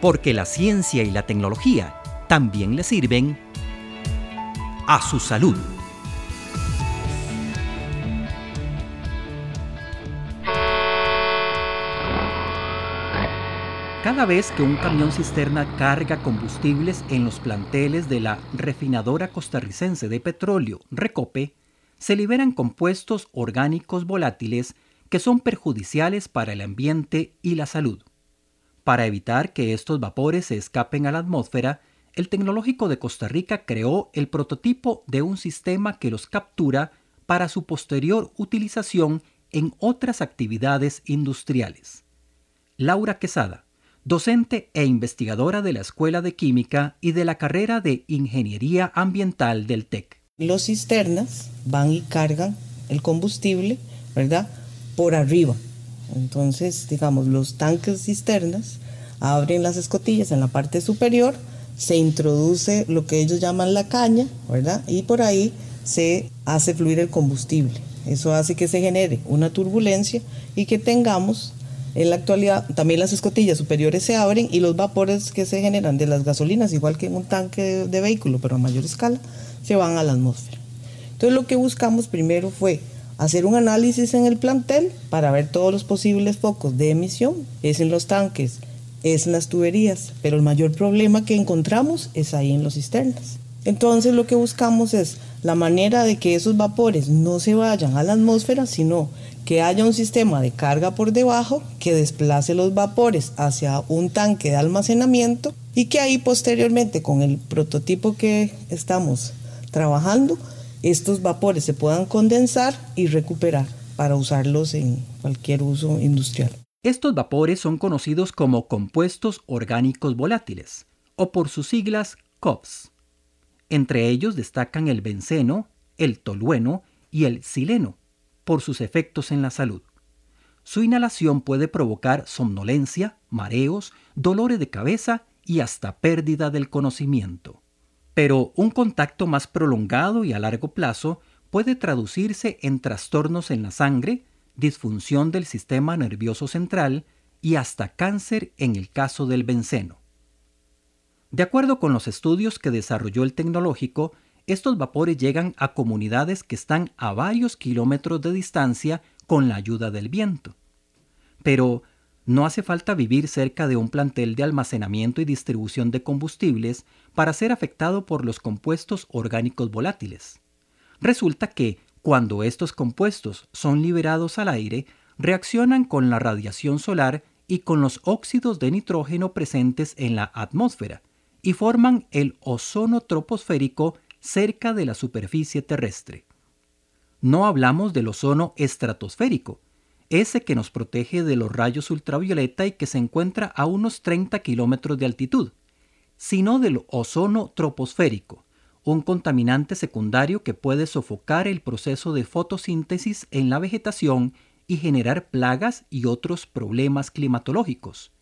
porque la ciencia y la tecnología también le sirven a su salud. Cada vez que un camión cisterna carga combustibles en los planteles de la refinadora costarricense de petróleo, Recope, se liberan compuestos orgánicos volátiles que son perjudiciales para el ambiente y la salud. Para evitar que estos vapores se escapen a la atmósfera, el Tecnológico de Costa Rica creó el prototipo de un sistema que los captura para su posterior utilización en otras actividades industriales. Laura Quesada, docente e investigadora de la Escuela de Química y de la carrera de Ingeniería Ambiental del TEC. Los cisternas van y cargan el combustible, ¿verdad? Por arriba. Entonces, digamos, los tanques cisternas abren las escotillas en la parte superior, se introduce lo que ellos llaman la caña, ¿verdad? Y por ahí se hace fluir el combustible. Eso hace que se genere una turbulencia y que tengamos en la actualidad también las escotillas superiores se abren y los vapores que se generan de las gasolinas, igual que en un tanque de, vehículo, pero a mayor escala, se van a la atmósfera. Entonces lo que buscamos primero fue hacer un análisis en el plantel para ver todos los posibles focos de emisión. Es en los tanques, es en las tuberías, pero el mayor problema que encontramos es ahí en los cisternas. Entonces lo que buscamos es la manera de que esos vapores no se vayan a la atmósfera, sino que haya un sistema de carga por debajo que desplace los vapores hacia un tanque de almacenamiento y que ahí posteriormente con el prototipo que estamos trabajando, estos vapores se puedan condensar y recuperar para usarlos en cualquier uso industrial. Estos vapores son conocidos como compuestos orgánicos volátiles, o por sus siglas COPS. Entre ellos destacan el benceno, el tolueno y el sileno, por sus efectos en la salud. Su inhalación puede provocar somnolencia, mareos, dolores de cabeza y hasta pérdida del conocimiento. Pero un contacto más prolongado y a largo plazo puede traducirse en trastornos en la sangre, disfunción del sistema nervioso central y hasta cáncer en el caso del benceno. De acuerdo con los estudios que desarrolló el tecnológico, estos vapores llegan a comunidades que están a varios kilómetros de distancia con la ayuda del viento. Pero no hace falta vivir cerca de un plantel de almacenamiento y distribución de combustibles para ser afectado por los compuestos orgánicos volátiles. Resulta que cuando estos compuestos son liberados al aire, reaccionan con la radiación solar y con los óxidos de nitrógeno presentes en la atmósfera y forman el ozono troposférico cerca de la superficie terrestre. No hablamos del ozono estratosférico, ese que nos protege de los rayos ultravioleta y que se encuentra a unos 30 kilómetros de altitud, sino del ozono troposférico, un contaminante secundario que puede sofocar el proceso de fotosíntesis en la vegetación y generar plagas y otros problemas climatológicos,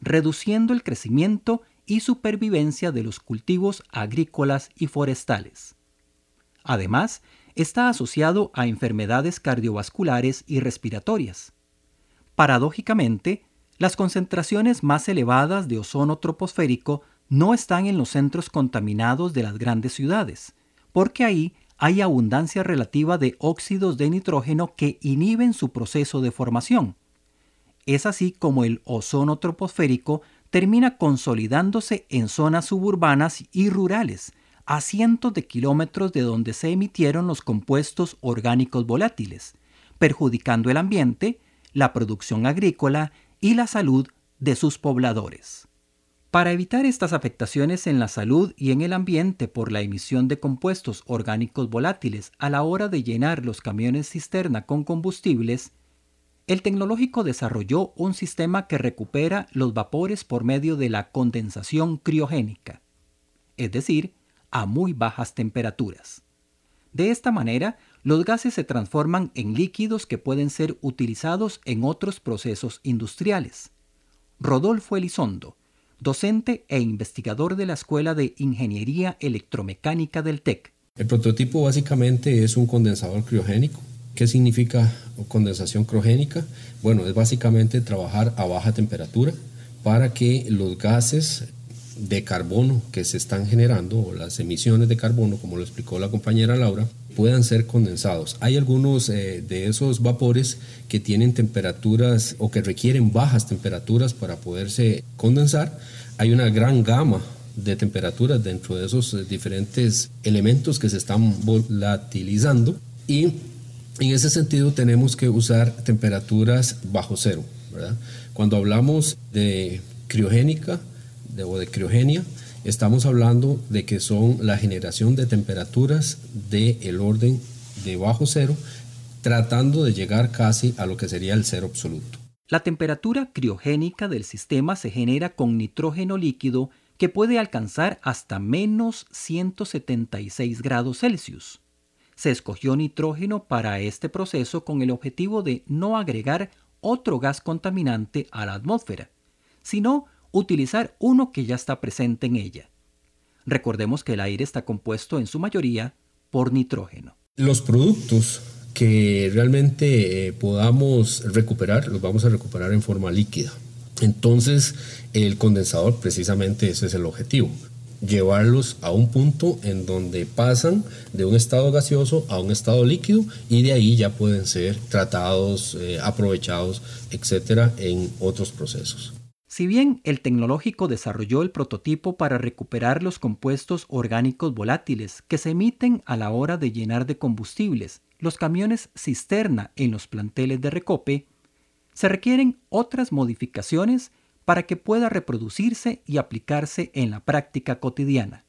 reduciendo el crecimiento y supervivencia de los cultivos agrícolas y forestales. Además, está asociado a enfermedades cardiovasculares y respiratorias. Paradójicamente, las concentraciones más elevadas de ozono troposférico no están en los centros contaminados de las grandes ciudades, porque ahí hay abundancia relativa de óxidos de nitrógeno que inhiben su proceso de formación. Es así como el ozono troposférico termina consolidándose en zonas suburbanas y rurales, a cientos de kilómetros de donde se emitieron los compuestos orgánicos volátiles, perjudicando el ambiente, la producción agrícola y la salud de sus pobladores. Para evitar estas afectaciones en la salud y en el ambiente por la emisión de compuestos orgánicos volátiles a la hora de llenar los camiones cisterna con combustibles, el tecnológico desarrolló un sistema que recupera los vapores por medio de la condensación criogénica, es decir, a muy bajas temperaturas. De esta manera, los gases se transforman en líquidos que pueden ser utilizados en otros procesos industriales. Rodolfo Elizondo, docente e investigador de la Escuela de Ingeniería Electromecánica del TEC. El prototipo básicamente es un condensador criogénico ¿Qué significa condensación criogénica? Bueno, es básicamente trabajar a baja temperatura para que los gases de carbono que se están generando, o las emisiones de carbono, como lo explicó la compañera Laura, puedan ser condensados. Hay algunos eh, de esos vapores que tienen temperaturas o que requieren bajas temperaturas para poderse condensar. Hay una gran gama de temperaturas dentro de esos eh, diferentes elementos que se están volatilizando y en ese sentido tenemos que usar temperaturas bajo cero. Cuando hablamos de criogénica, de, o de criogenia, estamos hablando de que son la generación de temperaturas del el orden de bajo cero, tratando de llegar casi a lo que sería el cero absoluto. La temperatura criogénica del sistema se genera con nitrógeno líquido que puede alcanzar hasta menos 176 grados Celsius. Se escogió nitrógeno para este proceso con el objetivo de no agregar otro gas contaminante a la atmósfera, sino utilizar uno que ya está presente en ella. Recordemos que el aire está compuesto en su mayoría por nitrógeno. Los productos que realmente eh, podamos recuperar, los vamos a recuperar en forma líquida. Entonces, el condensador, precisamente ese es el objetivo, llevarlos a un punto en donde pasan de un estado gaseoso a un estado líquido y de ahí ya pueden ser tratados, eh, aprovechados, etcétera, en otros procesos. Si bien el tecnológico desarrolló el prototipo para recuperar los compuestos orgánicos volátiles que se emiten a la hora de llenar de combustibles los camiones cisterna en los planteles de recope, se requieren otras modificaciones para que pueda reproducirse y aplicarse en la práctica cotidiana.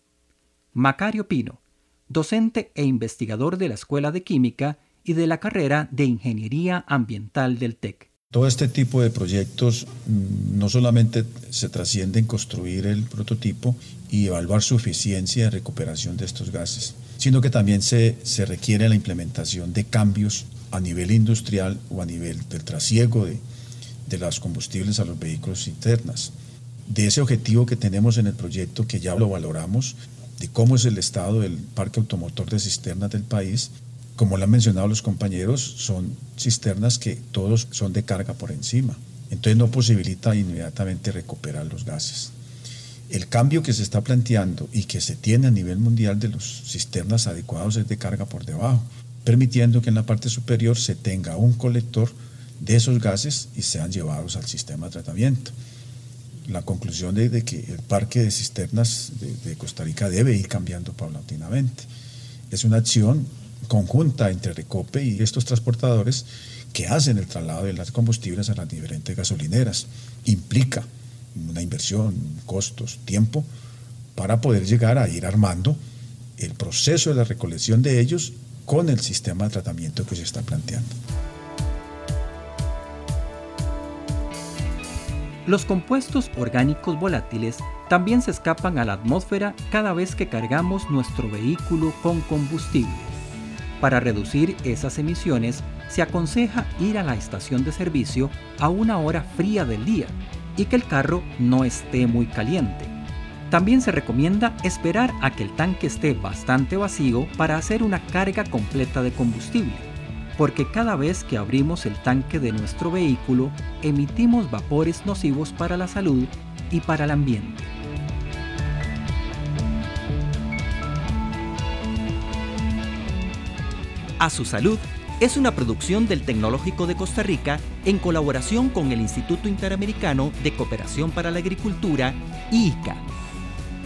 Macario Pino, docente e investigador de la Escuela de Química y de la carrera de Ingeniería Ambiental del TEC. Todo este tipo de proyectos mm, no solamente se trasciende en construir el prototipo y evaluar su eficiencia de recuperación de estos gases, sino que también se, se requiere la implementación de cambios a nivel industrial o a nivel del trasiego de, de los combustibles a los vehículos internas. De ese objetivo que tenemos en el proyecto, que ya lo valoramos, de cómo es el estado del parque automotor de cisternas del país, como lo han mencionado los compañeros, son cisternas que todos son de carga por encima. Entonces no posibilita inmediatamente recuperar los gases. El cambio que se está planteando y que se tiene a nivel mundial de los cisternas adecuados es de carga por debajo, permitiendo que en la parte superior se tenga un colector de esos gases y sean llevados al sistema de tratamiento. La conclusión es de que el parque de cisternas de, de Costa Rica debe ir cambiando paulatinamente. Es una acción conjunta entre Recope y estos transportadores que hacen el traslado de las combustibles a las diferentes gasolineras. Implica una inversión, costos, tiempo, para poder llegar a ir armando el proceso de la recolección de ellos con el sistema de tratamiento que se está planteando. Los compuestos orgánicos volátiles también se escapan a la atmósfera cada vez que cargamos nuestro vehículo con combustible. Para reducir esas emisiones, se aconseja ir a la estación de servicio a una hora fría del día y que el carro no esté muy caliente. También se recomienda esperar a que el tanque esté bastante vacío para hacer una carga completa de combustible, porque cada vez que abrimos el tanque de nuestro vehículo emitimos vapores nocivos para la salud y para el ambiente. A su salud es una producción del Tecnológico de Costa Rica en colaboración con el Instituto Interamericano de Cooperación para la Agricultura, IICA.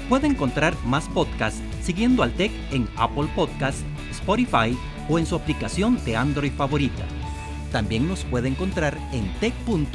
Puede encontrar más podcasts siguiendo al TEC en Apple Podcasts, Spotify o en su aplicación de Android favorita. También nos puede encontrar en tech.ac.cr.